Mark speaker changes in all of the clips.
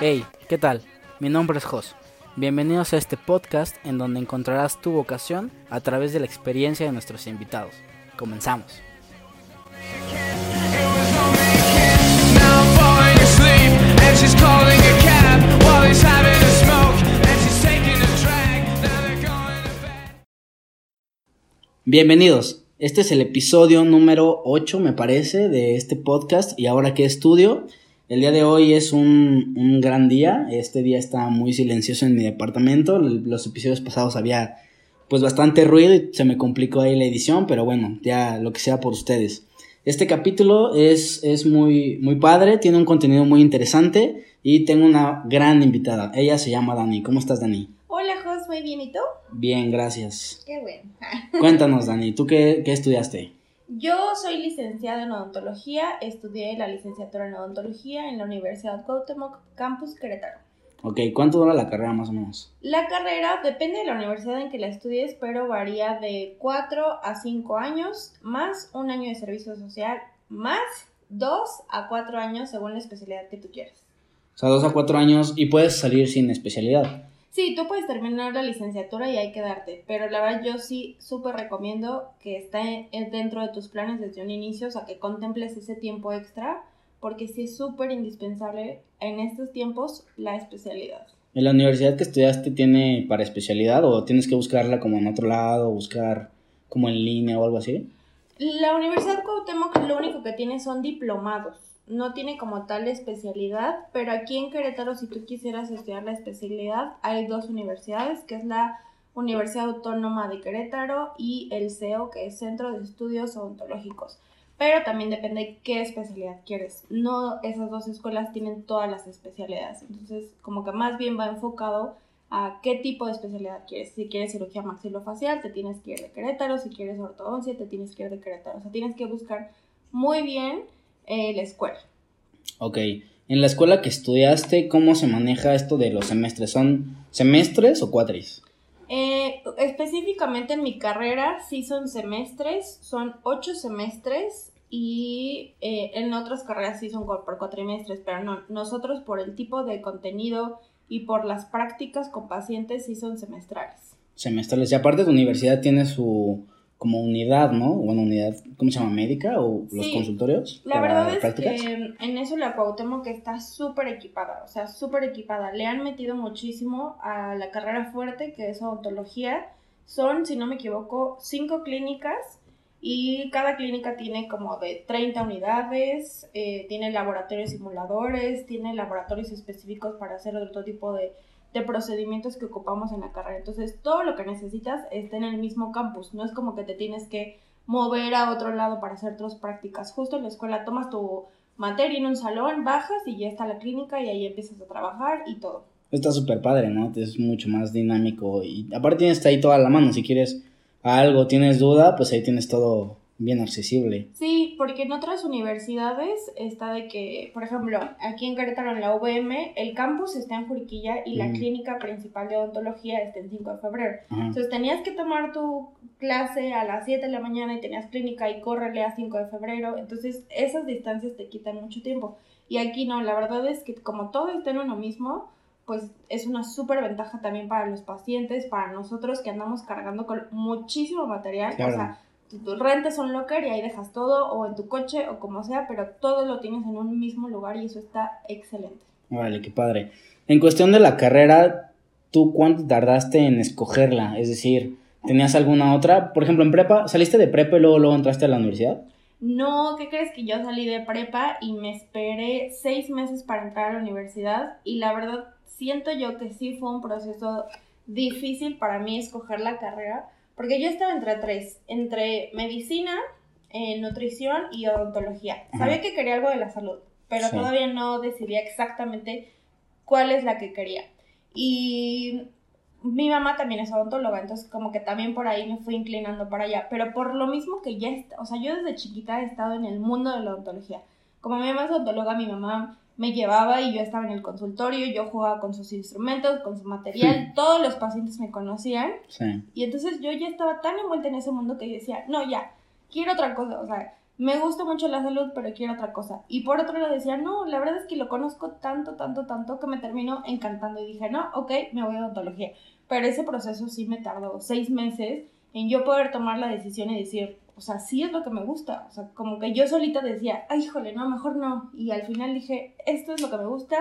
Speaker 1: Hey, ¿qué tal? Mi nombre es Jos. Bienvenidos a este podcast en donde encontrarás tu vocación a través de la experiencia de nuestros invitados. Comenzamos. Bienvenidos. Este es el episodio número 8, me parece, de este podcast. Y ahora que estudio, el día de hoy es un, un gran día. Este día está muy silencioso en mi departamento. Los episodios pasados había pues bastante ruido y se me complicó ahí la edición, pero bueno, ya lo que sea por ustedes. Este capítulo es, es muy, muy padre, tiene un contenido muy interesante y tengo una gran invitada. Ella se llama Dani. ¿Cómo estás, Dani?
Speaker 2: Hola, Jos, muy bien, ¿y tú?
Speaker 1: Bien, gracias.
Speaker 2: Qué bueno.
Speaker 1: Cuéntanos, Dani, ¿tú qué, qué estudiaste?
Speaker 2: Yo soy licenciada en odontología, estudié la licenciatura en odontología en la Universidad Cuauhtémoc, Campus Querétaro.
Speaker 1: Ok, ¿cuánto dura la carrera más o menos?
Speaker 2: La carrera depende de la universidad en que la estudies, pero varía de 4 a 5 años, más un año de servicio social, más 2 a 4 años según la especialidad que tú quieras.
Speaker 1: O sea, dos a cuatro años y puedes salir sin especialidad.
Speaker 2: Sí, tú puedes terminar la licenciatura y hay que darte, pero la verdad yo sí súper recomiendo que esté en- dentro de tus planes desde un inicio, o sea, que contemples ese tiempo extra, porque sí es súper indispensable en estos tiempos la especialidad.
Speaker 1: ¿En la universidad que estudiaste tiene para especialidad o tienes que buscarla como en otro lado, buscar como en línea o algo así?
Speaker 2: La Universidad Cuauhtémoc lo único que tiene son diplomados, no tiene como tal especialidad, pero aquí en Querétaro si tú quisieras estudiar la especialidad hay dos universidades, que es la Universidad Autónoma de Querétaro y el CEO, que es Centro de Estudios Odontológicos. Pero también depende de qué especialidad quieres. No esas dos escuelas tienen todas las especialidades. Entonces, como que más bien va enfocado a qué tipo de especialidad quieres. Si quieres cirugía maxilofacial, te tienes que ir de Querétaro. Si quieres ortodoncia, te tienes que ir de Querétaro. O sea, tienes que buscar muy bien eh, la escuela.
Speaker 1: Ok, en la escuela que estudiaste, ¿cómo se maneja esto de los semestres? ¿Son semestres o cuatris?
Speaker 2: Eh, específicamente en mi carrera sí son semestres, son ocho semestres y eh, en otras carreras sí son por cuatrimestres, pero no, nosotros por el tipo de contenido y por las prácticas con pacientes sí son semestrales.
Speaker 1: Semestrales. Y aparte tu universidad tiene su como unidad, ¿no? Bueno, unidad, ¿cómo se llama? ¿Médica o los
Speaker 2: Sí.
Speaker 1: consultorios?
Speaker 2: La
Speaker 1: para
Speaker 2: verdad es
Speaker 1: prácticas?
Speaker 2: que en eso la Cuauhtémoc está súper equipada, o sea, súper equipada. Le han metido muchísimo a la carrera fuerte, que es odontología. Son, si no me equivoco, cinco clínicas y cada clínica tiene como de 30 unidades, eh, tiene laboratorios simuladores, tiene laboratorios específicos para hacer otro tipo de, de procedimientos que ocupamos en la carrera. Entonces, todo lo que necesitas está en el mismo campus, no es como que te tienes que mover a otro lado para hacer otras prácticas. Justo en la escuela tomas tu materia en un salón, bajas y ya está la clínica y ahí empiezas a trabajar y todo.
Speaker 1: Está súper padre, ¿no? Es mucho más dinámico y aparte tienes ahí toda la mano. Si quieres algo, tienes duda, pues ahí tienes todo bien accesible.
Speaker 2: Sí, porque en otras universidades está de que, por ejemplo, aquí en Querétaro, en la UVM, el campus está en Juriquilla y la
Speaker 1: Ujú.
Speaker 2: clínica principal de odontología está en 5 de febrero.
Speaker 1: Ajá.
Speaker 2: Entonces tenías que tomar tu clase a las 7 de la mañana y tenías clínica y córrele a 5 de febrero. Entonces esas distancias te quitan mucho tiempo. Y aquí no, la verdad es que como todo está en uno mismo, pues es una súper ventaja también para los pacientes, para nosotros que andamos cargando con muchísimo material.
Speaker 1: Claro.
Speaker 2: O sea, tú, rentas un locker y ahí dejas todo, o en tu coche, o como sea, pero todo lo tienes en un mismo lugar y eso está excelente.
Speaker 1: Vale, qué padre. En cuestión de la carrera, ¿tú cuánto tardaste en escogerla? Es decir, ¿tenías alguna otra? Por ejemplo, en prepa, ¿saliste de prepa y luego, luego entraste a la universidad?
Speaker 2: No, ¿qué crees que yo salí de prepa y me esperé seis meses para entrar a la universidad? Y la verdad, siento yo que sí fue un proceso difícil para mí escoger la carrera, porque yo estaba entre tres, entre medicina, eh, nutrición y odontología.
Speaker 1: Ajá.
Speaker 2: Sabía que quería algo de la salud, pero
Speaker 1: Sí.
Speaker 2: todavía no decidía exactamente cuál es la que quería. Y mi mamá también es odontóloga, entonces como que también por ahí me fui inclinando para allá, pero por lo mismo que ya, est- o sea, yo desde chiquita he estado en el mundo de la odontología. Como mi mamá es odontóloga, mi mamá me llevaba y yo estaba en el consultorio, yo jugaba con sus instrumentos, con su material, todos los pacientes me conocían
Speaker 1: Sí.
Speaker 2: y entonces yo ya estaba tan envuelta en ese mundo que yo decía, no, ya, quiero otra cosa, o sea, me gusta mucho la salud, pero quiero otra cosa. Y por otro lado decía, no, la verdad es que lo conozco tanto, tanto, tanto que me terminó encantando. Y dije, no, ok, me voy a odontología. Pero ese proceso sí me tardó seis meses en yo poder tomar la decisión y decir, o sea, sí es lo que me gusta. O sea, como que yo solita decía, ay, híjole, no, mejor no. Y al final dije, esto es lo que me gusta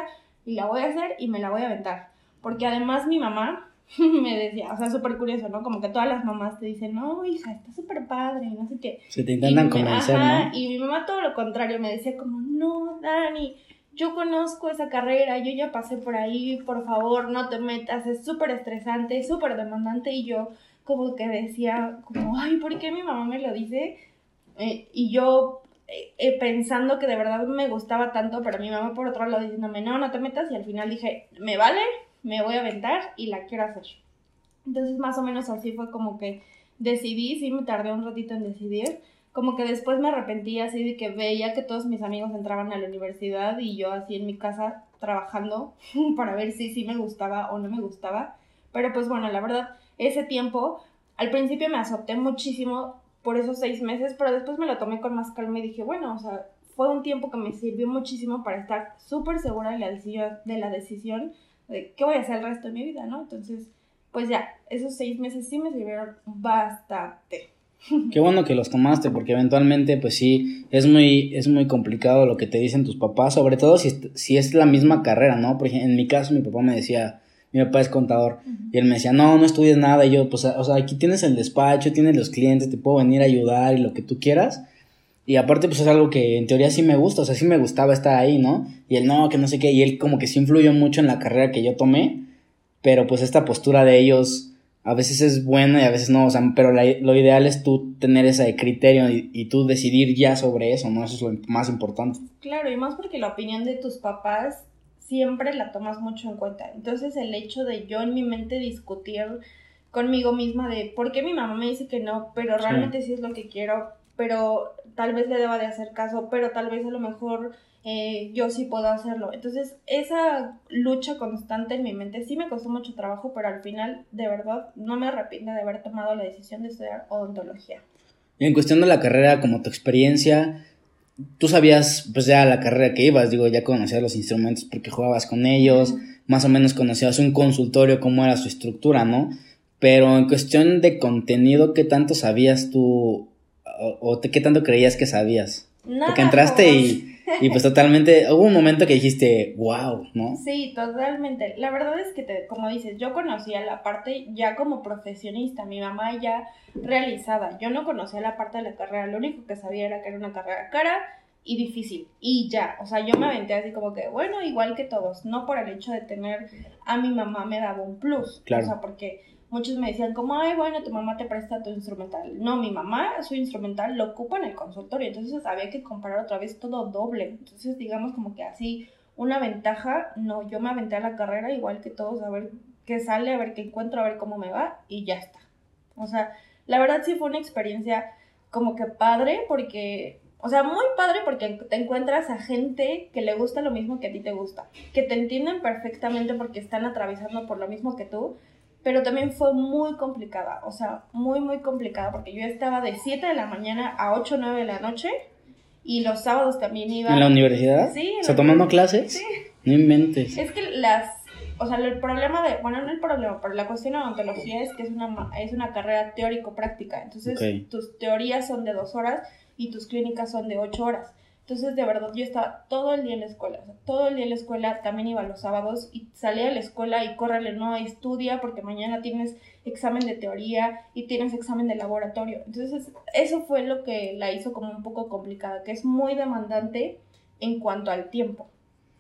Speaker 2: y la voy a hacer y me la voy a aventar. Porque además mi mamá me decía, o sea, súper curioso, ¿no? Como que todas las mamás te dicen, no, hija, está súper padre, y no sé qué.
Speaker 1: Se te intentan convencer, ¿no?
Speaker 2: Y mi mamá todo lo contrario, me decía como, no, Dani, yo conozco esa carrera, yo ya pasé por ahí, por favor, no te metas, es súper estresante, súper demandante, y yo como que decía, como, ay, ¿por qué mi mamá me lo dice? Eh, y yo eh, eh, pensando que de verdad me gustaba tanto, pero mi mamá por otro lado diciéndome, no, no te metas, y al final dije, me vale, me voy a aventar y la quiero hacer. Entonces más o menos así fue como que decidí, sí me tardé un ratito en decidir, como que después me arrepentí así de que veía que todos mis amigos entraban a la universidad y yo así en mi casa trabajando para ver si sí me gustaba o no me gustaba. Pero pues bueno, la verdad, ese tiempo, al principio me azoté muchísimo por esos seis meses, pero después me lo tomé con más calma y dije, bueno, o sea, fue un tiempo que me sirvió muchísimo para estar súper segura de la decisión, de la decisión de qué voy a hacer el resto de mi vida, ¿no? Entonces, pues ya, esos seis meses sí me sirvieron bastante.
Speaker 1: Qué bueno que los tomaste, porque eventualmente, pues sí, es muy, es muy complicado lo que te dicen tus papás, sobre todo si, si es la misma carrera, ¿no? Por ejemplo, en mi caso, mi papá me decía, mi papá es contador, y él me decía, no, no estudies nada, y yo, pues, o sea, aquí tienes el despacho, tienes los clientes, te puedo venir a ayudar y lo que tú quieras. Y aparte, pues es algo que en teoría sí me gusta, o sea, sí me gustaba estar ahí, ¿no? Y él, no, que no sé qué, y él como que sí influyó mucho en la carrera que yo tomé, pero pues esta postura de ellos a veces es buena y a veces no, o sea, pero la- lo ideal es tú tener ese criterio y, y tú decidir ya sobre eso, ¿no? Eso es lo más importante.
Speaker 2: Claro, y más porque la opinión de tus papás siempre la tomas mucho en cuenta. Entonces el hecho de yo en mi mente discutir conmigo misma de por qué mi mamá me dice que no, pero
Speaker 1: Sí.
Speaker 2: realmente sí es lo que quiero, pero tal vez le deba de hacer caso, pero tal vez a lo mejor eh, yo sí puedo hacerlo. Entonces esa lucha constante en mi mente sí me costó mucho trabajo, pero al final de verdad no me arrepiento de haber tomado la decisión de estudiar odontología.
Speaker 1: Y en cuestión de la carrera, como tu experiencia, tú sabías, pues ya la carrera que ibas, digo, ya conocías los instrumentos porque jugabas con ellos, más o menos conocías un consultorio, cómo era su estructura, ¿no? Pero en cuestión de contenido, ¿qué tanto sabías tú o, o te- qué tanto creías que sabías?
Speaker 2: Nada,
Speaker 1: Porque entraste y, y pues totalmente, hubo un momento que dijiste, wow, ¿no?
Speaker 2: Sí, totalmente. La verdad es que, te- como dices, yo conocía la parte ya como profesionista, mi mamá ya realizada. Yo no conocía la parte de la carrera, lo único que sabía era que era una carrera cara y difícil. Y ya, o sea, yo me aventé así como que, bueno, igual que todos, no por el hecho de tener a mi mamá me daba un plus.
Speaker 1: Claro.
Speaker 2: O sea, porque muchos me decían como, ay, bueno, tu mamá te presta tu instrumental. No, mi mamá su instrumental lo ocupa en el consultorio, entonces había que comprar otra vez todo doble. Entonces, digamos como que así una ventaja, no, yo me aventé a la carrera igual que todos, a ver qué sale, a ver qué encuentro, a ver cómo me va y ya está. O sea, la verdad sí fue una experiencia como que padre porque, o sea, muy padre porque te encuentras a gente que le gusta lo mismo que a ti te gusta, que te entienden perfectamente porque están atravesando por lo mismo que tú, pero también fue muy complicada, o sea, muy, muy complicada porque yo estaba de 7 de la mañana a 8 o 9 de la noche y los sábados también iba...
Speaker 1: ¿En la universidad?
Speaker 2: Sí,
Speaker 1: O sea, tomando clases.
Speaker 2: Sí.
Speaker 1: No inventes.
Speaker 2: Es que las, o sea, el problema de, bueno, no el problema, pero la cuestión de odontología es que es una, es una carrera teórico-práctica. Entonces,
Speaker 1: Ok.
Speaker 2: tus teorías son de dos horas y tus clínicas son de ocho horas. Entonces, de verdad, yo estaba todo el día en la escuela. o sea, todo el día en la escuela, también iba los sábados y salía de la escuela y córrele, no, estudia porque mañana tienes examen de teoría y tienes examen de laboratorio. Entonces, eso fue lo que la hizo como un poco complicada, que es muy demandante en cuanto al tiempo.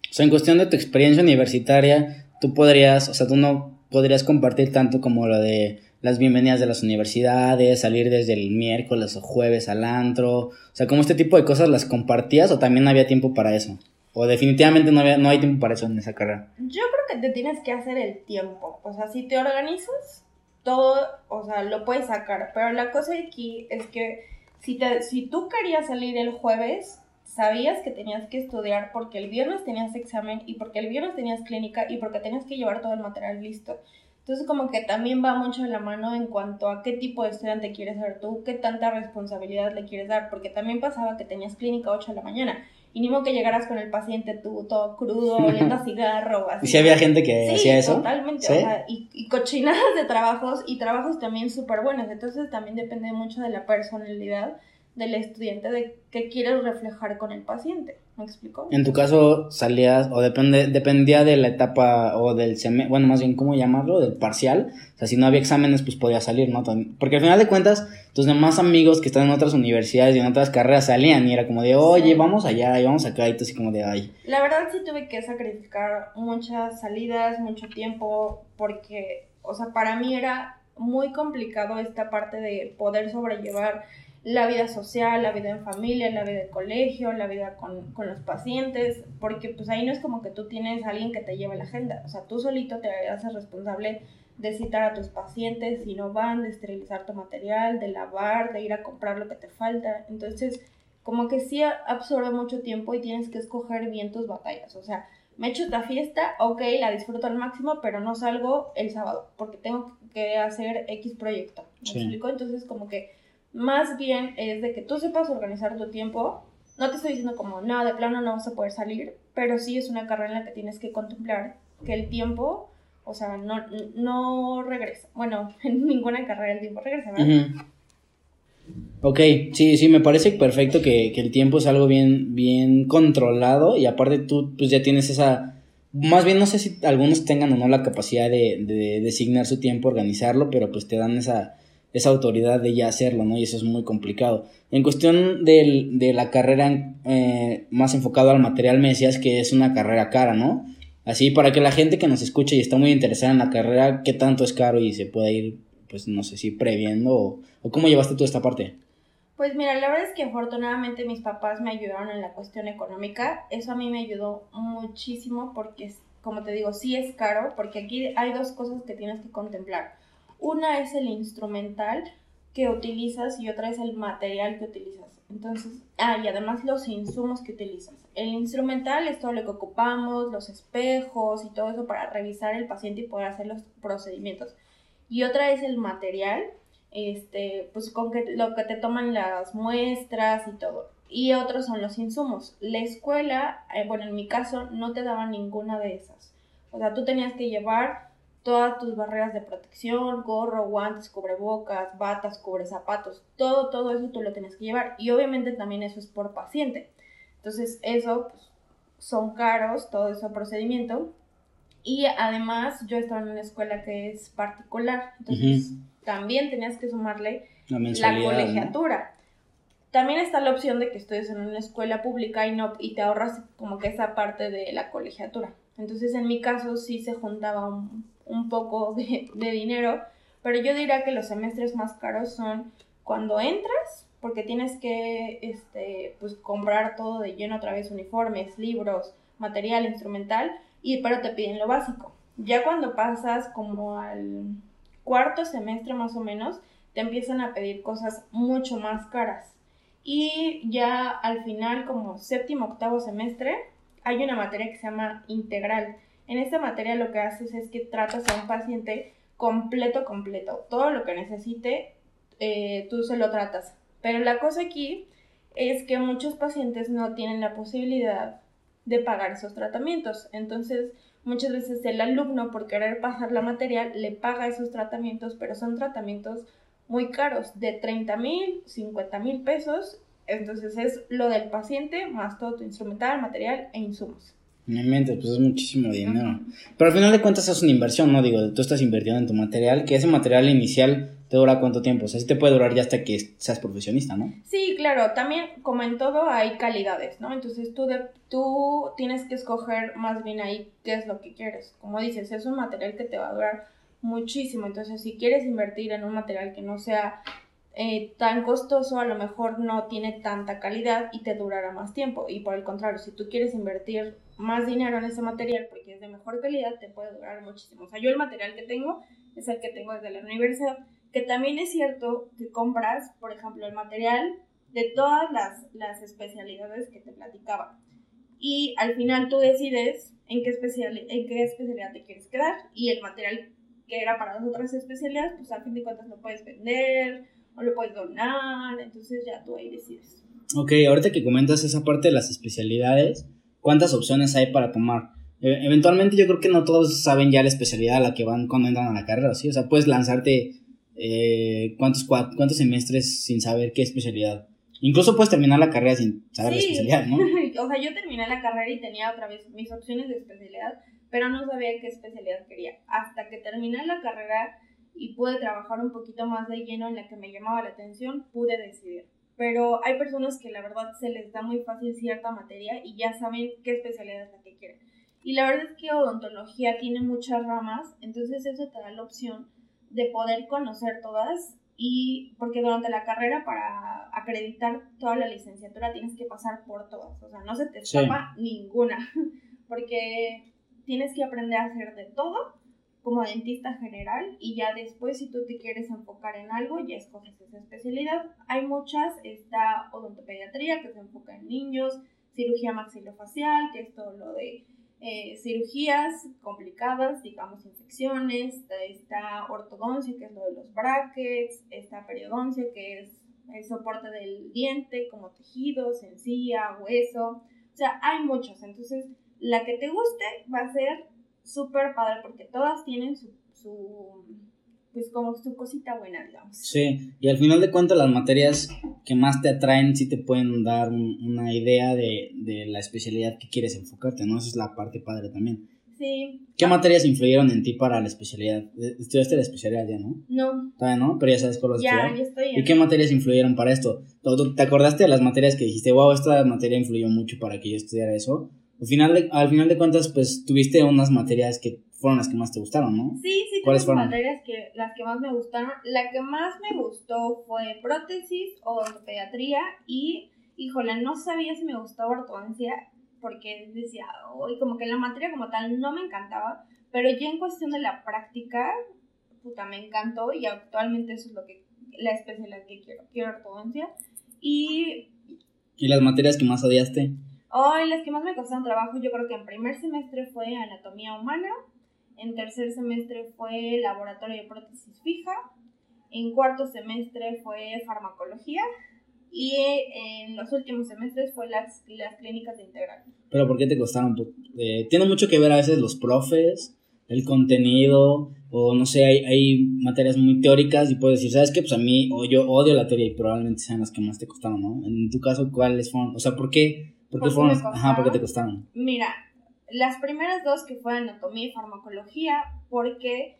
Speaker 1: O sea, en cuestión de tu experiencia universitaria, tú podrías, o sea, tú no podrías compartir tanto como lo de las bienvenidas de las universidades, salir desde el miércoles o jueves al antro, o sea, como este tipo de cosas las compartías o también había tiempo para eso. O definitivamente no, había, no hay tiempo para eso en esa carrera.
Speaker 2: Yo creo que te tienes que hacer el tiempo. O sea, si te organizas, todo, o sea, lo puedes sacar. Pero la cosa aquí es que si, te, si tú querías salir el jueves, sabías que tenías que estudiar porque el viernes tenías examen y porque el viernes tenías clínica y porque tenías que llevar todo el material listo. Entonces como que también va mucho de la mano en cuanto a qué tipo de estudiante quieres ser tú, qué tanta responsabilidad le quieres dar, porque también pasaba que tenías clínica a 8 de la mañana y ni modo que llegaras con el paciente tú todo crudo, oliendo a cigarro, así.
Speaker 1: ¿Y si había gente que
Speaker 2: Sí,
Speaker 1: hacía eso?
Speaker 2: totalmente,
Speaker 1: ¿Sí?
Speaker 2: o sea, y, y cochinadas de trabajos y trabajos también súper buenos, entonces también depende mucho de la personalidad del estudiante, de qué quieres reflejar con el paciente, ¿me explico?
Speaker 1: En tu caso salías, o depende, dependía de la etapa o del semestre, bueno, más bien, ¿cómo llamarlo? Del parcial. O sea, si no había exámenes, pues podías salir, ¿no? Porque al final de cuentas, tus demás amigos que están en otras universidades y en otras carreras salían y era como de, oye,
Speaker 2: Sí.
Speaker 1: vamos allá y vamos acá y tú así como de, ay.
Speaker 2: La verdad sí tuve que sacrificar muchas salidas, mucho tiempo, porque, o sea, para mí era muy complicado esta parte de poder sobrellevar la vida social, la vida en familia, la vida de colegio, la vida con, con los pacientes, porque pues ahí no es como que tú tienes a alguien que te lleve la agenda, o sea, tú solito te haces responsable de citar a tus pacientes si no van, de esterilizar tu material, de lavar, de ir a comprar lo que te falta, entonces como que sí absorbe mucho tiempo y tienes que escoger bien tus batallas. O sea, me echo esta fiesta, ok, la disfruto al máximo, pero no salgo el sábado porque tengo que hacer X proyecto. ¿Me
Speaker 1: Sí.
Speaker 2: explico? Entonces, como que más bien es de que tú sepas organizar tu tiempo. No te estoy diciendo como, no, de plano no vas a poder salir, pero sí es una carrera en la que tienes que contemplar que el tiempo, o sea, no, no regresa. Bueno, en ninguna carrera el tiempo regresa, ¿verdad?
Speaker 1: Ujú. Ok, sí, sí, me parece perfecto que, que el tiempo es algo bien, bien controlado y aparte tú pues ya tienes esa, más bien no sé si algunos tengan o no la capacidad de, de designar su tiempo, organizarlo, pero pues te dan esa, esa autoridad de ya hacerlo, ¿no? Y eso es muy complicado. En cuestión del, de la carrera eh, más enfocado al material, me decías que es una carrera cara, ¿no? Así, para que la gente que nos escuche y está muy interesada en la carrera, ¿qué tanto es caro y se pueda ir, pues no sé si previendo o, o cómo llevaste tú esta parte?
Speaker 2: Pues mira, la verdad es que afortunadamente mis papás me ayudaron en la cuestión económica. Eso a mí me ayudó muchísimo porque, como te digo, sí es caro, porque aquí hay dos cosas que tienes que contemplar. Una es el instrumental que utilizas y otra es el material que utilizas. Entonces, ah, y además los insumos que utilizas. El instrumental es todo lo que ocupamos, los espejos y todo eso para revisar el paciente y poder hacer los procedimientos. Y otra es el material, este, pues con que, lo que te toman las muestras y todo. Y otros son los insumos. La escuela, eh, bueno, en mi caso, no te daban ninguna de esas. O sea, tú tenías que llevar todas tus barreras de protección, gorro, guantes, cubrebocas, batas, cubre zapatos, todo, todo eso tú lo tienes que llevar. Y obviamente también eso es por paciente. Entonces, eso pues, son caros, todo ese procedimiento. Y además, yo estaba en una escuela que es particular. Entonces, también tenías que sumarle
Speaker 1: La
Speaker 2: la
Speaker 1: mensualidad. ¿no?
Speaker 2: colegiatura. También está la opción de que estudies en una escuela pública y no y te ahorras como que esa parte de la colegiatura. Entonces, en mi caso sí se juntaba un, un poco de, dinero, pero yo diría que los semestres más caros son cuando entras, porque tienes que este, pues, comprar todo de lleno otra vez, uniformes, libros, material, instrumental, y pero te piden lo básico. Ya cuando pasas como al cuarto semestre más o menos, te empiezan a pedir cosas mucho más caras. Y ya al final, como séptimo, octavo semestre, hay una materia que se llama integral. En esta materia lo que haces es que tratas a un paciente completo, completo. Todo lo que necesite, eh, tú se lo tratas. Pero la cosa aquí es que muchos pacientes no tienen la posibilidad de pagar esos tratamientos. Entonces, muchas veces el alumno, por querer pasar la materia, le paga esos tratamientos, pero son tratamientos muy caros, de 30 mil, 50 mil pesos. Entonces es lo del paciente más todo tu instrumental, material e insumos.
Speaker 1: No inventes, pues es muchísimo dinero. Pero al final de cuentas es una inversión, ¿no? Digo, tú estás invirtiendo en tu material, que ese material inicial te dura cuánto tiempo. O sea, sí te puede durar ya hasta que seas profesionista, ¿no?
Speaker 2: Sí, claro, también como en todo hay calidades, ¿no? Entonces tú, de, tú tienes que escoger más bien ahí qué es lo que quieres. Como dices, es un material que te va a durar muchísimo. Entonces, si quieres invertir en un material que no sea eh, tan costoso, a lo mejor no tiene tanta calidad y te durará más tiempo. Y por el contrario, si tú quieres invertir más dinero en ese material porque es de mejor calidad, te puede durar muchísimo. O sea, yo el material que tengo es el que tengo desde la universidad, que también es cierto que compras, por ejemplo, el material de todas las, las especialidades que te platicaba. Y al final tú decides en qué, especial, en qué especialidad te quieres quedar y el material que era para las otras especialidades, pues a fin de cuentas lo puedes vender o lo puedes donar, entonces ya tú ahí decides.
Speaker 1: Ok, ahorita que comentas esa parte de las especialidades, ¿cuántas opciones hay para tomar? E- eventualmente yo creo que no todos saben ya la especialidad a la que van cuando entran a la carrera, ¿sí? O sea, puedes lanzarte eh, ¿cuántos, cuántos semestres sin saber qué especialidad. Incluso puedes terminar la carrera sin saber la
Speaker 2: Sí.
Speaker 1: especialidad, ¿no?
Speaker 2: o sea, yo terminé la carrera y tenía otra vez mis opciones de especialidad, pero no sabía qué especialidad quería. Hasta que terminé la carrera y pude trabajar un poquito más de lleno en la que me llamaba la atención, pude decidir. Pero hay personas que la verdad se les da muy fácil cierta materia y ya saben qué especialidad es la que quieren. Y la verdad es que odontología tiene muchas ramas, entonces eso te da la opción de poder conocer todas y porque durante la carrera para acreditar toda la licenciatura tienes que pasar por todas, o sea, no se te
Speaker 1: Sí.
Speaker 2: escapa ninguna, porque tienes que aprender a hacer de todo como dentista general y ya después si tú te quieres enfocar en algo ya escoges esa especialidad. Hay muchas, está odontopediatría que se enfoca en niños, cirugía maxilofacial, que es todo lo de eh, cirugías complicadas, digamos infecciones, está, ortodoncia, que es lo de los brackets, está periodoncia, que es el soporte del diente, como tejidos, encía, hueso, o sea, hay muchos, entonces la que te guste va a ser súper padre porque todas tienen su, su, pues como su cosita buena, digamos.
Speaker 1: Sí, y al final de cuentas las materias que más te atraen sí te pueden dar un- una idea de, de la especialidad que quieres enfocarte, ¿no? Esa es la parte padre también.
Speaker 2: Sí.
Speaker 1: ¿Qué materias influyeron en ti para la especialidad? Eh, Estudiaste la especialidad ya, ¿no?
Speaker 2: No,
Speaker 1: Todavía no, pero ya sabes cuál
Speaker 2: ya,
Speaker 1: estudiar.
Speaker 2: ya estoy en...
Speaker 1: ¿Y qué materias influyeron para esto? ¿Tú- tú ¿Te acordaste de las materias que dijiste, wow, esta materia influyó mucho para que yo estudiara eso? Al final de, al final de cuentas, pues tuviste unas materias que fueron las que más te gustaron, ¿no?
Speaker 2: Sí, sí,
Speaker 1: ¿Cuáles fueron?
Speaker 2: materias que las que más me gustaron. La que más me gustó fue prótesis, odontopediatría y, híjole, no sabía si me gustaba ortodoncia porque decía, uy, como que la materia como tal no me encantaba, pero ya en cuestión de la práctica, puta, me encantó y actualmente eso es lo que, la especialidad que quiero, quiero ortodoncia. Y
Speaker 1: ¿Y las materias que más odiaste?
Speaker 2: Hoy las que más me costaron trabajo, yo creo que en primer semestre fue anatomía humana, en tercer semestre fue laboratorio de prótesis fija, en cuarto semestre fue farmacología y en los últimos semestres fue las, las clínicas de integral.
Speaker 1: ¿Pero por qué te costaron? Eh, tiene mucho que ver a veces los profes, el contenido, o no sé, hay, hay materias muy teóricas y puedes decir, ¿sabes qué? Pues a mí, o yo odio la teoría y probablemente sean las que más te costaron, ¿no? En tu caso, ¿cuáles fueron? O sea, ¿por qué? ¿Por qué
Speaker 2: ¿Por qué
Speaker 1: fueron? Ajá, ¿por qué te
Speaker 2: costaron?
Speaker 1: costaron?
Speaker 2: Mira, las primeras dos que fue anatomía y farmacología, porque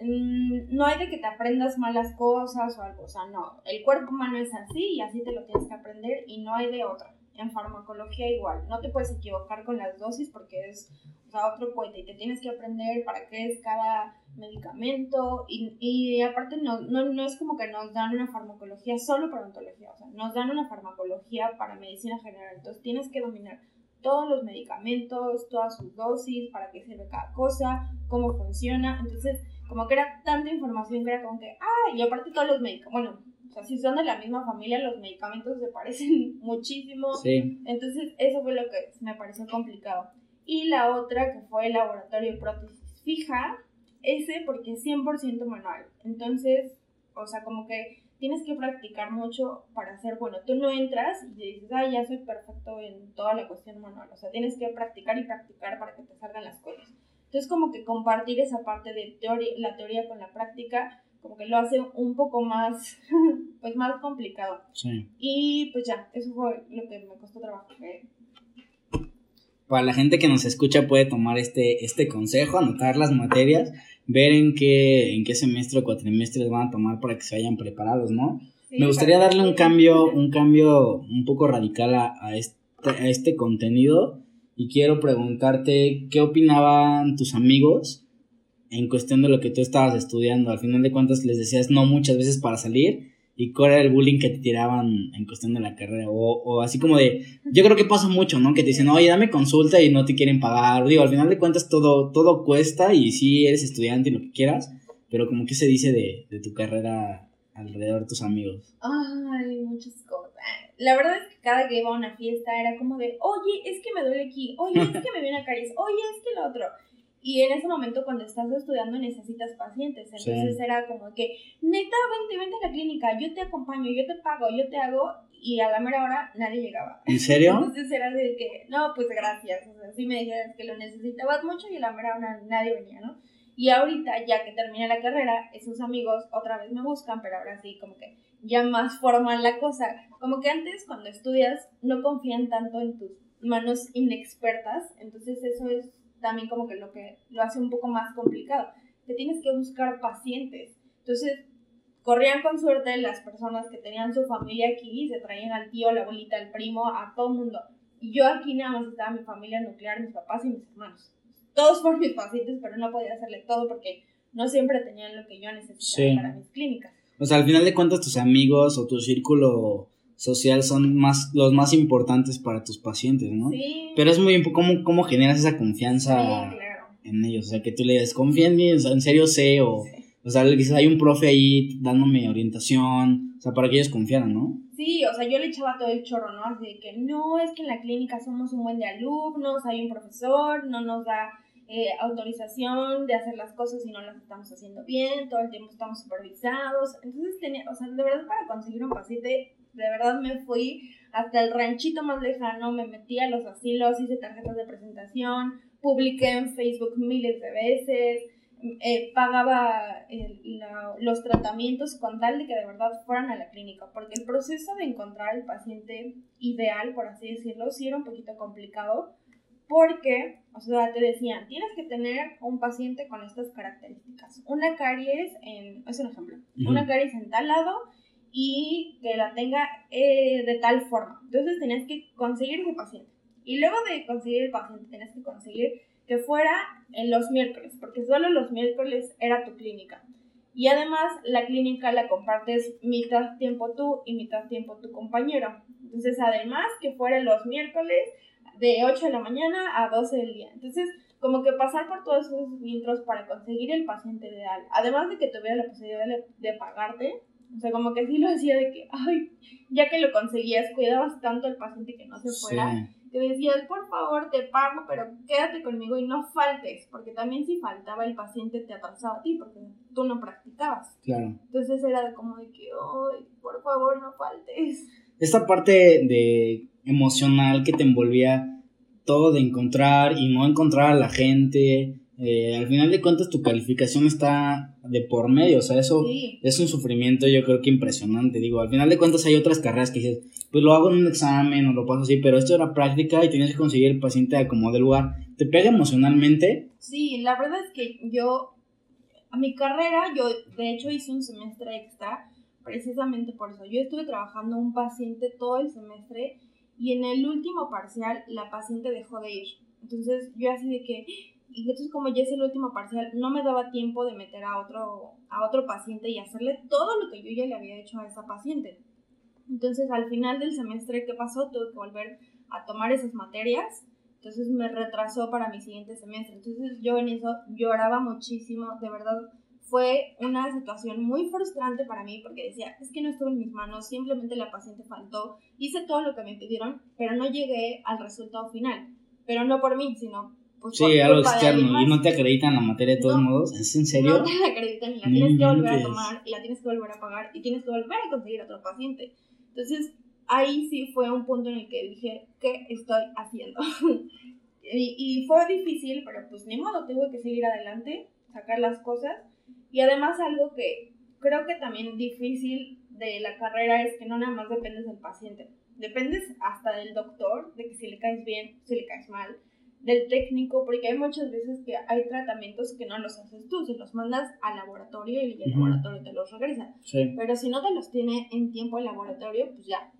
Speaker 2: mm, no hay de que te aprendas malas cosas o algo, o sea, no, el cuerpo humano es así y así te lo tienes que aprender y no hay de otra. En farmacología igual, no te puedes equivocar con las dosis porque es o sea, otro cohete y te tienes que aprender para qué es cada medicamento y, y aparte no, no, no es como que nos dan una farmacología solo para ontología, o sea, nos dan una farmacología para medicina general, entonces tienes que dominar todos los medicamentos, todas sus dosis, para qué sirve cada cosa, cómo funciona. Entonces, como que era tanta información que era como que, ah, y aparte todos los medicamentos, bueno, o sea, si son de la misma familia, los medicamentos se parecen muchísimo.
Speaker 1: Sí,
Speaker 2: Entonces, eso fue lo que me pareció complicado. Y la otra, que fue el laboratorio de prótesis fija, ese porque es 100% manual. Entonces, o sea, como que tienes que practicar mucho para ser bueno. Tú no entras y dices, ah, ya soy perfecto en toda la cuestión manual. O sea, tienes que practicar y practicar para que te salgan las cosas. Entonces, como que compartir esa parte de teoría, la teoría con la práctica, como que lo hace un poco más, pues más complicado.
Speaker 1: sí.
Speaker 2: Y pues ya, eso fue lo que me costó trabajo.
Speaker 1: Para la gente que nos escucha puede tomar este, este consejo, anotar las materias, ver en qué, en qué semestre o cuatrimestres van a tomar para que se vayan preparados, ¿no?
Speaker 2: Sí,
Speaker 1: Me gustaría darle un cambio, un cambio un poco radical a, a este, a este contenido y quiero preguntarte qué opinaban tus amigos en cuestión de lo que tú estabas estudiando. Al final de cuentas les decías no muchas veces para salir y cuál era el bullying que te tiraban en cuestión de la carrera o, o así como de, yo creo que pasa mucho, ¿no? Que te dicen, oye, dame consulta y no te quieren pagar. Digo, al final de cuentas todo, todo cuesta y sí eres estudiante y lo que quieras, pero como que se dice de, de tu carrera alrededor de tus amigos.
Speaker 2: Ay, muchas cosas. La verdad es que cada que iba a una fiesta era como de, oye, es que me duele aquí, oye, es que me viene caries, oye, es que lo otro. Y en ese momento, cuando estás estudiando, necesitas pacientes. Entonces
Speaker 1: Sí.
Speaker 2: era como que, neta, vente, vente a la clínica, yo te acompaño, yo te pago, yo te hago. Y a la mera hora nadie llegaba.
Speaker 1: ¿En serio?
Speaker 2: Entonces era de que, no, pues gracias. O sea, sí me dijeron que lo necesitabas mucho y a la mera hora nadie venía, ¿no? Y ahorita, ya que terminé la carrera, esos amigos otra vez me buscan, pero ahora sí, como que ya más formal la cosa. Como que antes, cuando estudias, no confían tanto en tus manos inexpertas. Entonces, eso es también como que lo que lo hace un poco más complicado. Te tienes que buscar pacientes. Entonces, corrían con suerte las personas que tenían su familia aquí se traían al tío, la abuelita, al primo, a todo el mundo. Y yo aquí nada más estaba mi familia nuclear, mis papás y mis hermanos. Todos fueron mis pacientes, pero no podía hacerle todo porque no siempre tenían lo que yo necesitaba
Speaker 1: Sí.
Speaker 2: para mis clínicas.
Speaker 1: O sea, al final de cuentas tus amigos o tu círculo social son más los más importantes para tus pacientes, ¿no?
Speaker 2: Sí.
Speaker 1: Pero es muy impo- cómo, cómo generas esa
Speaker 2: Sí,
Speaker 1: confianza
Speaker 2: claro.
Speaker 1: en ellos, o sea, que tú le digas, confía en mí, o sea, en serio sé, o, o sea, le dices, hay un profe ahí dándome orientación, o sea, para que ellos confiaran, ¿no?
Speaker 2: Sí, o sea, yo le echaba todo el chorro, ¿no? Así de que no, es que en la clínica somos un buen de alumnos, hay un profesor, no nos da eh, autorización de hacer las cosas si no las estamos haciendo bien, todo el tiempo estamos supervisados. Entonces, tenía, o sea, de verdad para conseguir un paciente, de verdad me fui hasta el ranchito más lejano, me metí a los asilos, hice tarjetas de presentación, publiqué en Facebook miles de veces, eh, pagaba el- la- los tratamientos con tal de que de verdad fueran a la clínica, porque el proceso de encontrar el paciente ideal, por así decirlo, sí era un poquito complicado, porque, o sea, te decían, tienes que tener un paciente con estas características. Una caries, en, es un ejemplo,
Speaker 1: Ujú.
Speaker 2: una caries en tal lado y que la tenga eh, de tal forma. Entonces tenías que conseguir ese paciente. Y luego de conseguir el paciente, tenías que conseguir que fuera en los miércoles, porque solo los miércoles era tu clínica. Y además la clínica la compartes mitad tiempo tú y mitad tiempo tu compañero. Entonces además que fuera los miércoles de 8 de la mañana a 12 del día. Entonces como que pasar por todos esos filtros para conseguir el paciente ideal, además de que tuviera la posibilidad de, de pagarte, o sea, como que sí lo hacía de que, ay, ya que lo conseguías, cuidabas tanto al paciente que no se fuera,
Speaker 1: Sí.
Speaker 2: te decías, por favor, te pago, pero quédate conmigo y no faltes, porque también si faltaba el paciente te atrasaba a ti, porque tú no practicabas.
Speaker 1: Claro.
Speaker 2: Entonces era como de que, ay, por favor, no faltes.
Speaker 1: Esta parte de emocional que te envolvía todo de encontrar y no encontrar a la gente, eh, al final de cuentas tu calificación está de por medio, o sea, eso
Speaker 2: Sí.
Speaker 1: es un sufrimiento yo creo que impresionante, digo, al final de cuentas hay otras carreras que dices, pues lo hago en un examen o lo paso así, pero esto era práctica y tenías que conseguir el paciente a como de lugar, te pega emocionalmente,
Speaker 2: Sí, la verdad es que yo, a mi carrera, yo de hecho hice un semestre extra precisamente por eso. Yo estuve trabajando un paciente todo el semestre y en el último parcial la paciente dejó de ir. Entonces yo así de que, entonces como ya es el último parcial, no me daba tiempo de meter a otro, a otro paciente y hacerle todo lo que yo ya le había hecho a esa paciente. Entonces al final del semestre, ¿qué pasó? Tuve que volver a tomar esas materias entonces me retrasó para mi siguiente semestre. Entonces yo en eso lloraba muchísimo, de verdad fue una situación muy frustrante para mí porque decía, es que no estuvo en mis manos, simplemente la paciente faltó, hice todo lo que me pidieron, pero no llegué al resultado final. Pero no por mí, sino pues,
Speaker 1: sí, algo externo, y no te acreditan la materia de todos
Speaker 2: No.
Speaker 1: modos, ¿es en serio?
Speaker 2: No te la acreditan y la tienes que volver a tomar, la tienes que volver a pagar, y tienes que volver a conseguir otro paciente. Entonces, ahí sí fue un punto en el que dije, ¿qué estoy haciendo? y, y fue difícil, pero pues ni modo, tuve que seguir adelante, sacar las cosas. Y además algo que creo que también difícil de la carrera es que no nada más dependes del paciente, dependes hasta del doctor, de que si le caes bien, si le caes mal, del técnico, porque hay muchas veces que hay tratamientos que no los haces tú, se los mandas al laboratorio y el laboratorio te los regresa.
Speaker 1: Sí.
Speaker 2: Pero si no te los tiene en tiempo el laboratorio, pues ya,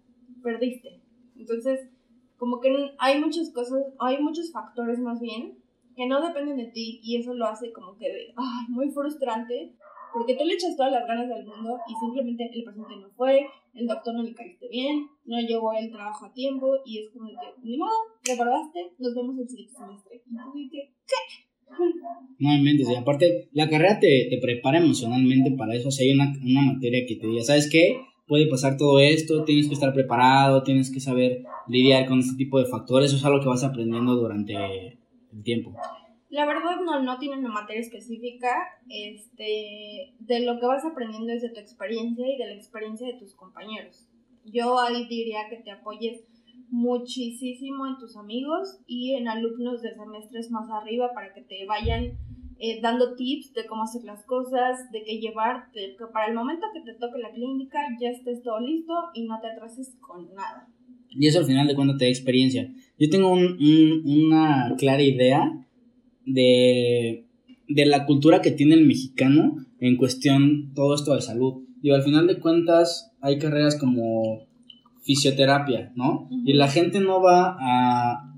Speaker 2: perdiste. Entonces, como que hay muchas cosas, hay muchos factores más bien que no dependen de ti y eso lo hace como que de, ay, muy frustrante porque tú le echas todas las ganas del mundo y simplemente el paciente no fue, el doctor no le caíste bien, no llevó el trabajo a tiempo y es como de que, ni modo, reprobaste, nos vemos el siguiente semestre. Y tú de que,
Speaker 1: No inventes, y aparte, la carrera te, te prepara emocionalmente para eso. O sea, hay una, una materia que te diga, ¿sabes qué? Puede pasar todo esto, tienes que estar preparado, tienes que saber lidiar con este tipo de factores. Eso es algo que vas aprendiendo durante el tiempo.
Speaker 2: La verdad no, no tiene una materia específica, este, de lo que vas aprendiendo es de tu experiencia y de la experiencia de tus compañeros. Yo ahí diría que te apoyes muchísimo en tus amigos y en alumnos de semestres más arriba para que te vayan eh, dando tips de cómo hacer las cosas, de qué llevar, de que para el momento que te toque la clínica ya estés todo listo y no te atrases con nada.
Speaker 1: Y eso al final de cuentas te da experiencia. Yo tengo un- una clara idea de, de la cultura que tiene el mexicano en cuestión todo esto de salud. Digo, al final de cuentas hay carreras como fisioterapia, ¿no? Y la gente no va a,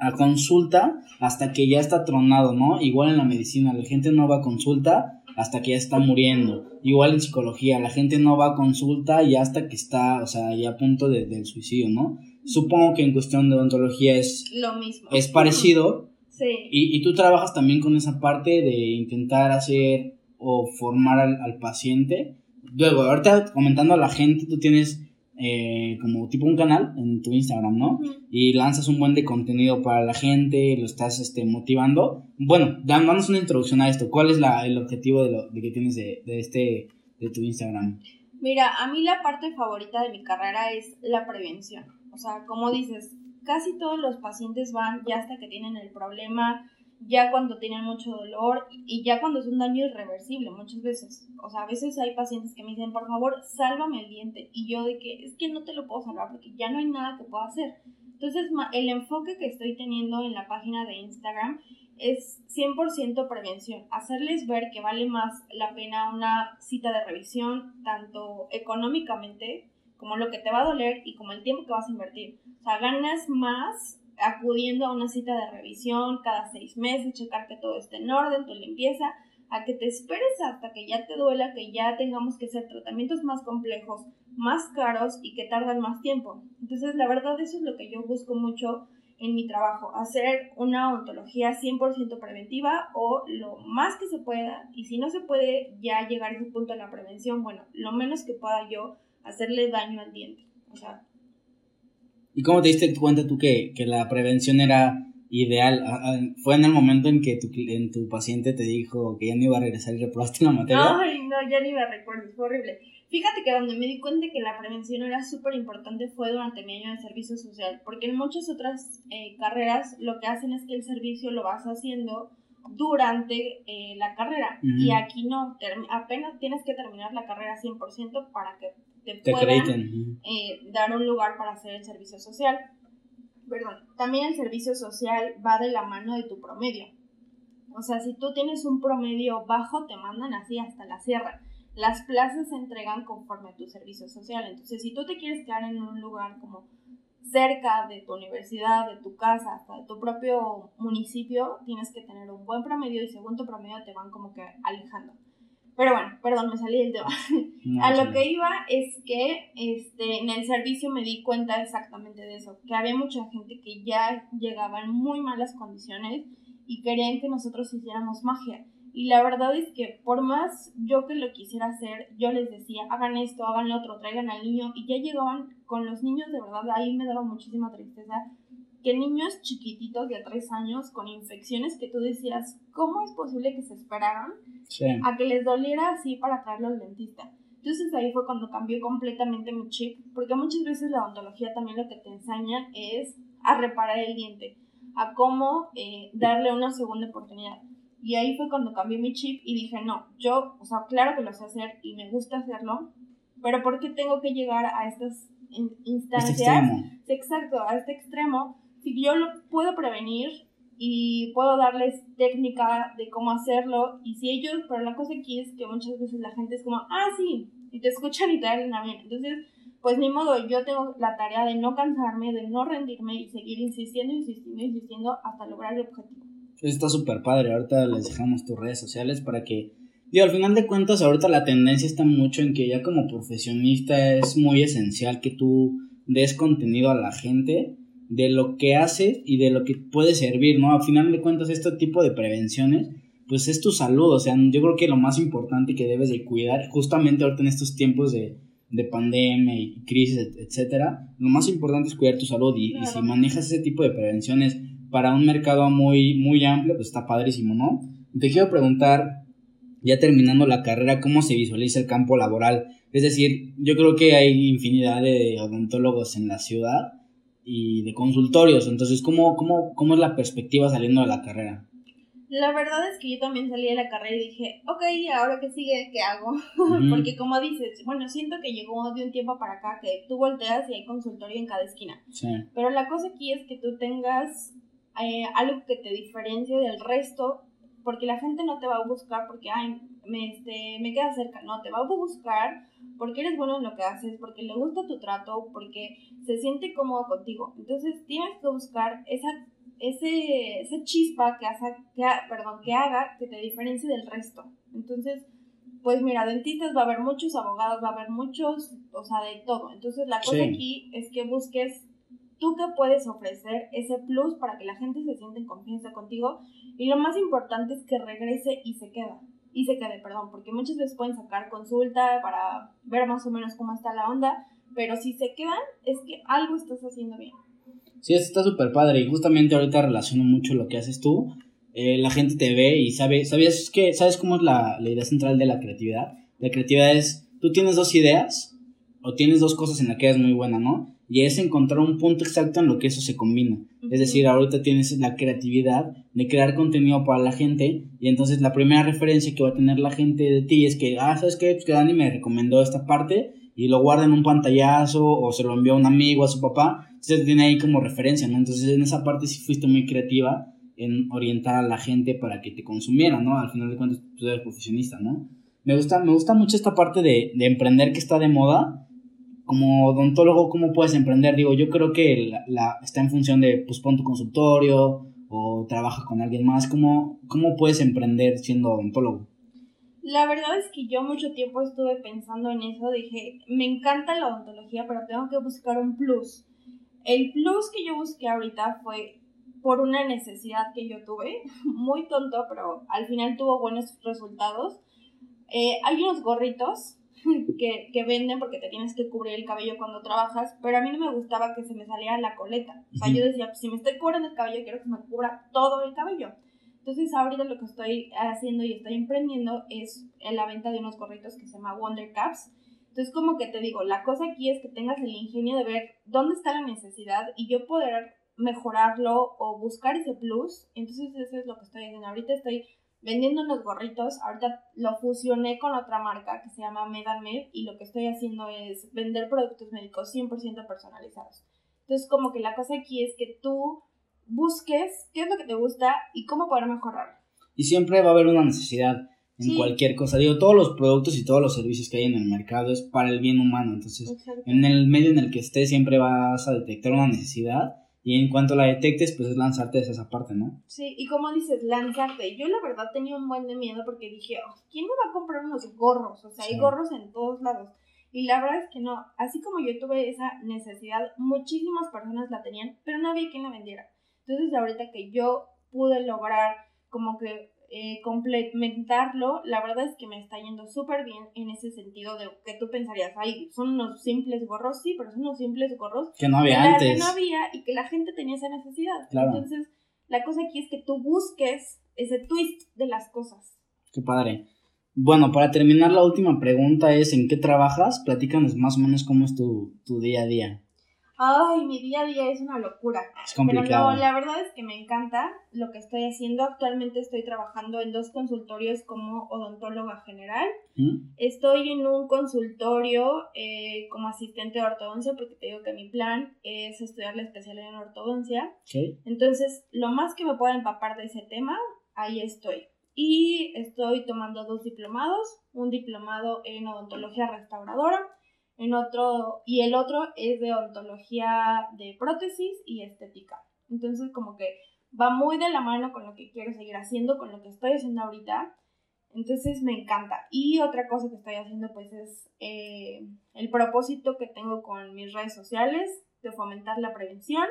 Speaker 1: a consulta hasta que ya está tronado, ¿no? Igual en la medicina, la gente no va a consulta hasta que ya está muriendo. Igual en psicología, la gente no va a consulta y hasta que está, o sea, ya a punto de- del suicidio, ¿no? Supongo que en cuestión de odontología es,
Speaker 2: Lo mismo.
Speaker 1: es parecido.
Speaker 2: Sí.
Speaker 1: Y, y tú trabajas también con esa parte de intentar hacer o formar al, al paciente. Luego, ahorita comentando a la gente, tú tienes eh, como tipo un canal en tu Instagram, ¿no? Y lanzas un buen de contenido para la gente, lo estás este, motivando. Bueno, danos una introducción a esto. ¿Cuál es la, el objetivo de, lo, de que tienes de, de este, de tu Instagram?
Speaker 2: Mira, a mí la parte favorita de mi carrera es la prevención. O sea, como dices, casi todos los pacientes van ya hasta que tienen el problema, ya cuando tienen mucho dolor y ya cuando es un daño irreversible muchas veces. O sea, a veces hay pacientes que me dicen, por favor, sálvame el diente. Y yo de que es que no te lo puedo salvar porque ya no hay nada que pueda hacer. Entonces, el enfoque que estoy teniendo en la página de Instagram es 100% prevención. Hacerles ver que vale más la pena una cita de revisión, tanto económicamente como lo que te va a doler y como el tiempo que vas a invertir. O sea, ganas más acudiendo a una cita de revisión cada seis meses, checar que todo esté en orden, tu limpieza, a que te esperes hasta que ya te duela, que ya tengamos que hacer tratamientos más complejos, más caros y que tardan más tiempo. Entonces, la verdad, eso es lo que yo busco mucho en mi trabajo, hacer una ontología 100% preventiva o lo más que se pueda, y si no se puede ya llegar a ese punto de la prevención, bueno, lo menos que pueda yo hacerle daño al diente. O sea,
Speaker 1: ¿Y cómo te diste cuenta tú que, que la prevención era ideal? Ah, ah, ¿Fue en el momento en que tu, en tu paciente te dijo que ya no iba a regresar y reprobaste la materia?
Speaker 2: Ay, no, ya ni me recuerdo, fue horrible. Fíjate que donde me di cuenta que la prevención era súper importante fue durante mi año de servicio social, porque en muchas otras eh, carreras lo que hacen es que el servicio lo vas haciendo durante eh, la carrera
Speaker 1: Ujú.
Speaker 2: y aquí no, apenas tienes que terminar la carrera 100% para que te,
Speaker 1: Te
Speaker 2: puedan eh, dar un lugar para hacer el servicio social. Perdón, también el servicio social va de la mano de tu promedio. O sea, si tú tienes un promedio bajo, te mandan así hasta la sierra. Las plazas se entregan conforme a tu servicio social. Entonces, si tú te quieres quedar en un lugar como cerca de tu universidad, de tu casa, hasta de tu propio municipio, tienes que tener un buen promedio y según tu promedio te van como que alejando. Pero bueno, perdón, me salí del tema.
Speaker 1: No,
Speaker 2: A
Speaker 1: sí.
Speaker 2: lo que iba es que este, en el servicio me di cuenta exactamente de eso, que había mucha gente que ya llegaba en muy malas condiciones y querían que nosotros hiciéramos magia. Y la verdad es que por más yo que lo quisiera hacer, yo les decía, hagan esto, hagan lo otro, traigan al niño, y ya llegaban con los niños, de verdad, ahí me daba muchísima tristeza, que niños chiquititos de 3 años con infecciones que tú decías, ¿cómo es posible que se esperaron
Speaker 1: Sí.
Speaker 2: a que les doliera así para traerlo al dentista. Entonces ahí fue cuando cambió completamente mi chip, porque muchas veces la odontología también lo que te enseña es a reparar el diente, a cómo eh, darle una segunda oportunidad. Y ahí fue cuando cambió mi chip y dije, no, yo, o sea, claro que lo sé hacer y me gusta hacerlo, pero ¿por qué tengo que llegar a estas in-
Speaker 1: Este
Speaker 2: instancias?
Speaker 1: extremo.
Speaker 2: Exacto, a este extremo, si yo lo puedo prevenir y puedo darles técnica de cómo hacerlo, y si ellos, pero la cosa aquí es que muchas veces la gente es como, ah, sí, y te escuchan y te dan bien. Entonces, pues ni modo, yo tengo la tarea de no cansarme, de no rendirme y seguir insistiendo, insistiendo, insistiendo hasta lograr el objetivo.
Speaker 1: Eso está súper padre. Ahorita les dejamos tus redes sociales para que. Digo, al final de cuentas, ahorita la tendencia está mucho en que ya como profesionista es muy esencial que tú des contenido a la gente de lo que haces y de lo que puede servir, ¿no? Al final de cuentas, este tipo de prevenciones, pues es tu salud. O sea, yo creo que lo más importante que debes de cuidar, justamente ahorita en estos tiempos de, de pandemia y crisis, et- etcétera, lo más importante es cuidar tu salud y, y si manejas ese tipo de prevenciones para un mercado muy, muy amplio, pues está padrísimo, ¿no? Te quiero preguntar, ya terminando la carrera, ¿cómo se visualiza el campo laboral? Es decir, yo creo que hay infinidad de odontólogos en la ciudad y de consultorios, entonces, ¿cómo, cómo, cómo es la perspectiva saliendo de la carrera?
Speaker 2: La verdad es que yo también salí de la carrera y dije, ok, ¿ahora qué sigue? ¿Qué hago? Porque como dices, bueno, siento que llegó de un tiempo para acá que tú volteas y hay consultorio en cada esquina.
Speaker 1: Sí,
Speaker 2: Pero la cosa aquí es que tú tengas eh, algo que te diferencie del resto, porque la gente no te va a buscar porque, ay, me, este, me queda cerca. No, te va a buscar porque eres bueno en lo que haces, porque le gusta tu trato, porque se siente cómodo contigo. Entonces tienes que buscar esa, ese, esa chispa que, haga, que, perdón, que haga que te diferencie del resto. Entonces, pues mira, dentistas va a haber muchos, abogados va a haber muchos, o sea, de todo. Entonces la cosa
Speaker 1: Sí.
Speaker 2: aquí es que busques tú qué puedes ofrecer ese plus para que la gente se sienta en confianza contigo y lo más importante es que regrese y se queda y se quede, perdón, porque muchas veces pueden sacar consulta para ver más o menos cómo está la onda, pero si se quedan es que algo estás haciendo bien.
Speaker 1: Sí, eso está súper padre y justamente ahorita relaciono mucho lo que haces tú. Eh, la gente te ve y sabe, ¿sabías que, sabes cómo es la, la idea central de la creatividad? La creatividad es, tú tienes dos ideas o tienes dos cosas en las que eres muy buena, ¿no? Y es encontrar un punto exacto en lo que eso se combina. Es decir, ahorita tienes la creatividad de crear contenido para la gente y entonces la primera referencia que va a tener la gente de ti es que, ah, ¿sabes qué? Pues que Dani me recomendó esta parte y lo guarda en un pantallazo o se lo envió a un amigo, a su papá, entonces tiene ahí como referencia, ¿no? Entonces en esa parte sí fuiste muy creativa en orientar a la gente para que te consumiera, ¿no? Al final de cuentas tú eres profesionista, ¿no? Me gusta, me gusta mucho esta parte de, de emprender que está de moda. Como odontólogo, ¿cómo puedes emprender? Digo, yo creo que la, la- está en función de, pues, pon tu consultorio o trabaja con alguien más. ¿Cómo, ¿Cómo puedes emprender siendo odontólogo?
Speaker 2: La verdad es que yo mucho tiempo estuve pensando en eso, dije, me encanta la odontología, pero tengo que buscar un plus. El plus que yo busqué ahorita fue por una necesidad que yo tuve, muy tonto, pero al final tuvo buenos resultados. Eh, hay unos gorritos que, que venden porque te tienes que cubrir el cabello cuando trabajas, pero a mí no me gustaba que se me saliera la coleta. O sea,
Speaker 1: Ujú.
Speaker 2: yo decía, pues, si me estoy cubriendo el cabello, quiero que me cubra todo el cabello. Entonces ahorita lo que estoy haciendo y estoy emprendiendo es en la venta de unos gorritos que se llama Wonder Caps. Entonces como que te digo, la cosa aquí es que tengas el ingenio de ver dónde está la necesidad y yo poder mejorarlo o buscar ese plus. Entonces eso es lo que estoy haciendo. Ahorita estoy vendiendo unos gorritos, ahorita lo fusioné con otra marca que se llama Medamed y lo que estoy haciendo es vender productos médicos 100% personalizados. Entonces como que la cosa aquí es que tú busques qué es lo que te gusta y cómo poder mejorarlo.
Speaker 1: Y siempre va a haber una necesidad en
Speaker 2: Sí.
Speaker 1: cualquier cosa. Digo, todos los productos y todos los servicios que hay en el mercado es para el bien humano. Entonces,
Speaker 2: Exacto.
Speaker 1: en el medio en el que estés siempre vas a detectar una necesidad y en cuanto la detectes, pues es lanzarte hacia esa parte, ¿no?
Speaker 2: Sí, y como dices, lanzarte. Yo la verdad tenía un buen de miedo porque dije, "Oh, ¿quién me va a comprar unos gorros? O sea, hay gorros en todos lados. Y la verdad es que no. Así como yo tuve esa necesidad, muchísimas personas la tenían, pero no había quien la vendiera. Entonces, ahorita que yo pude lograr como que eh, complementarlo, la verdad es que me está yendo súper bien en ese sentido de que tú pensarías, ay, son unos simples gorros, sí, pero son unos simples gorros
Speaker 1: Que no había
Speaker 2: que
Speaker 1: antes.
Speaker 2: que no había y que la gente tenía esa necesidad.
Speaker 1: Claro.
Speaker 2: Entonces, la cosa aquí es que tú busques ese twist de las cosas.
Speaker 1: Qué padre. Bueno, para terminar, la última pregunta es: ¿en qué trabajas? Platícanos más o menos cómo es tu, tu día a día.
Speaker 2: Ay, mi día a día es una locura.
Speaker 1: Es
Speaker 2: Pero
Speaker 1: complicado.
Speaker 2: no, la verdad es que me encanta lo que estoy haciendo. Actualmente estoy trabajando en dos consultorios como odontóloga general.
Speaker 1: ¿Mm?
Speaker 2: Estoy en un consultorio eh, como asistente de ortodoncia porque te digo que mi plan es estudiar la especialidad en ortodoncia.
Speaker 1: Ok.
Speaker 2: Entonces, lo más que me pueda empapar de ese tema, ahí estoy. Y estoy tomando dos diplomados, un diplomado en odontología restauradora, y el otro es de odontología de prótesis y estética. Entonces, como que va muy de la mano con lo que quiero seguir haciendo, con lo que estoy haciendo ahorita. Entonces me encanta. Y otra cosa que estoy haciendo pues es eh, el propósito que tengo con mis redes sociales de fomentar la prevención.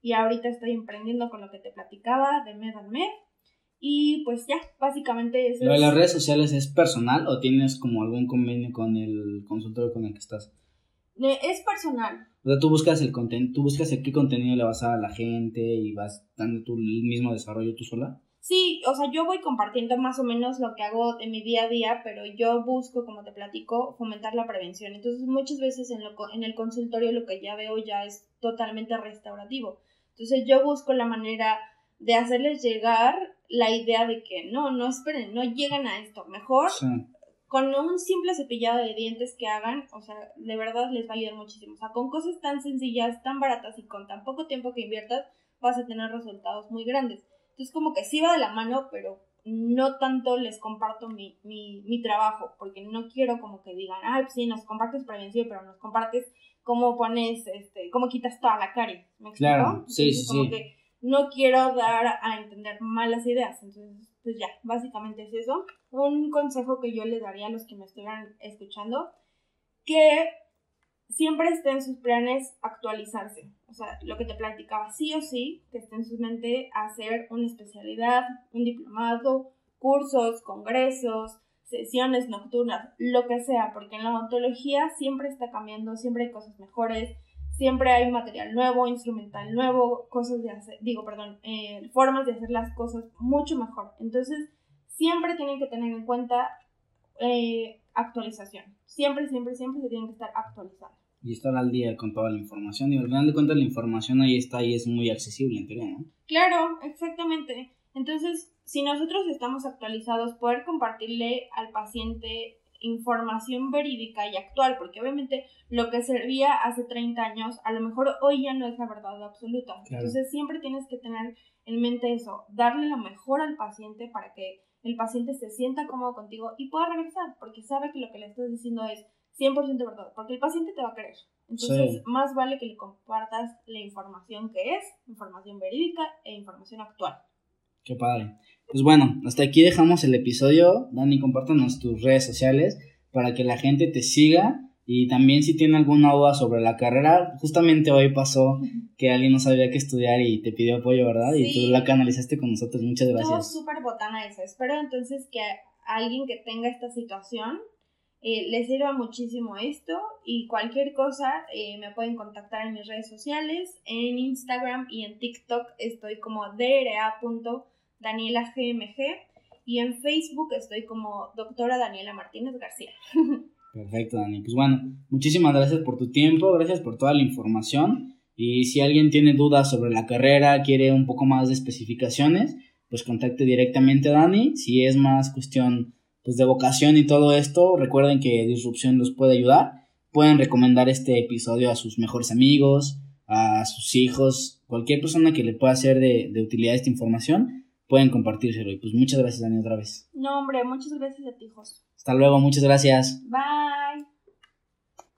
Speaker 2: Y ahorita estoy emprendiendo con lo que te platicaba de Med Med. Y pues ya, básicamente eso
Speaker 1: ¿Lo de
Speaker 2: es-
Speaker 1: las redes sociales es personal o tienes como algún convenio con el consultorio con el que estás?
Speaker 2: Es personal.
Speaker 1: O sea, tú buscas el contenido, tú buscas el qué contenido le vas a dar a la gente y vas dando tú el mismo desarrollo tú sola.
Speaker 2: Sí, o sea, yo voy compartiendo más o menos lo que hago en mi día a día, pero yo busco, como te platico, fomentar la prevención. Entonces, muchas veces en, lo, en el consultorio lo que ya veo ya es totalmente restaurativo. Entonces, yo busco la manera de hacerles llegar la idea de que no, no esperen, no lleguen a esto. Mejor
Speaker 1: Sí.
Speaker 2: con un simple cepillado de dientes que hagan, o sea, de verdad les va a ayudar muchísimo. O sea, con cosas tan sencillas, tan baratas y con tan poco tiempo que inviertas, vas a tener resultados muy grandes. Entonces, como que sí va de la mano, pero no tanto les comparto mi, mi, mi trabajo, porque no quiero como que digan, ay, pues sí, nos compartes prevención, pero nos compartes cómo pones, este, cómo quitas toda la caries. ¿Me explico?
Speaker 1: Claro, sí,
Speaker 2: Entonces,
Speaker 1: sí,
Speaker 2: como
Speaker 1: sí.
Speaker 2: que no quiero dar a entender malas ideas. Entonces, pues ya, básicamente es eso. Un consejo que yo les daría a los que me estuvieran escuchando, que siempre esté en sus planes actualizarse. O sea, lo que te platicaba, sí o sí, que esté en su mente hacer una especialidad, un diplomado, cursos, congresos, sesiones nocturnas, lo que sea, porque en la odontología siempre está cambiando, siempre hay cosas mejores, siempre hay material nuevo, instrumental nuevo, cosas de hacer, digo, perdón, eh, formas de hacer las cosas mucho mejor. Entonces, siempre tienen que tener en cuenta eh, actualización. Siempre, siempre, siempre se tienen que estar actualizando.
Speaker 1: Y estar al día con toda la información. Y al final de cuentas la información ahí está y es muy accesible en teoría, ¿no?
Speaker 2: Claro, exactamente. Entonces, si nosotros estamos actualizados, poder compartirle al paciente información verídica y actual, porque obviamente lo que servía hace 30 años, a lo mejor hoy ya no es la verdad absoluta.
Speaker 1: Claro.
Speaker 2: Entonces, siempre tienes que tener en mente eso, darle lo mejor al paciente para que el paciente se sienta cómodo contigo y pueda regresar, porque sabe que lo que le estás diciendo es 100% verdad, porque el paciente te va a creer. Entonces,
Speaker 1: Sí.
Speaker 2: más vale que le compartas la información que es, información verídica e información actual.
Speaker 1: Qué padre. Pues bueno, hasta aquí dejamos el episodio. Dani, compártanos tus redes sociales para que la gente te siga. Y también si tiene alguna duda sobre la carrera, justamente hoy pasó que alguien no sabía qué estudiar y te pidió apoyo, ¿verdad? Y
Speaker 2: Sí.
Speaker 1: tú la canalizaste con nosotros. Muchas
Speaker 2: Estuvo
Speaker 1: gracias.
Speaker 2: súper botana eso. Espero entonces que a alguien que tenga esta situación eh, le sirva muchísimo esto y cualquier cosa eh, me pueden contactar en mis redes sociales, en Instagram y en TikTok estoy como dra.danielagmg y en Facebook estoy como doctora Daniela Martínez García.
Speaker 1: Perfecto, Dani. Pues bueno, muchísimas gracias por tu tiempo, gracias por toda la información. Y si alguien tiene dudas sobre la carrera, quiere un poco más de especificaciones, pues contacte directamente a Dani. Si es más cuestión pues, de vocación y todo esto, recuerden que Disrupción los puede ayudar. Pueden recomendar este episodio a sus mejores amigos, a sus hijos, cualquier persona que le pueda ser de utilidad esta información, pueden compartírselo. Y pues muchas gracias, Dani, otra vez.
Speaker 2: No, hombre, muchas gracias a ti, Jos.
Speaker 1: Hasta luego, muchas gracias.
Speaker 2: Bye.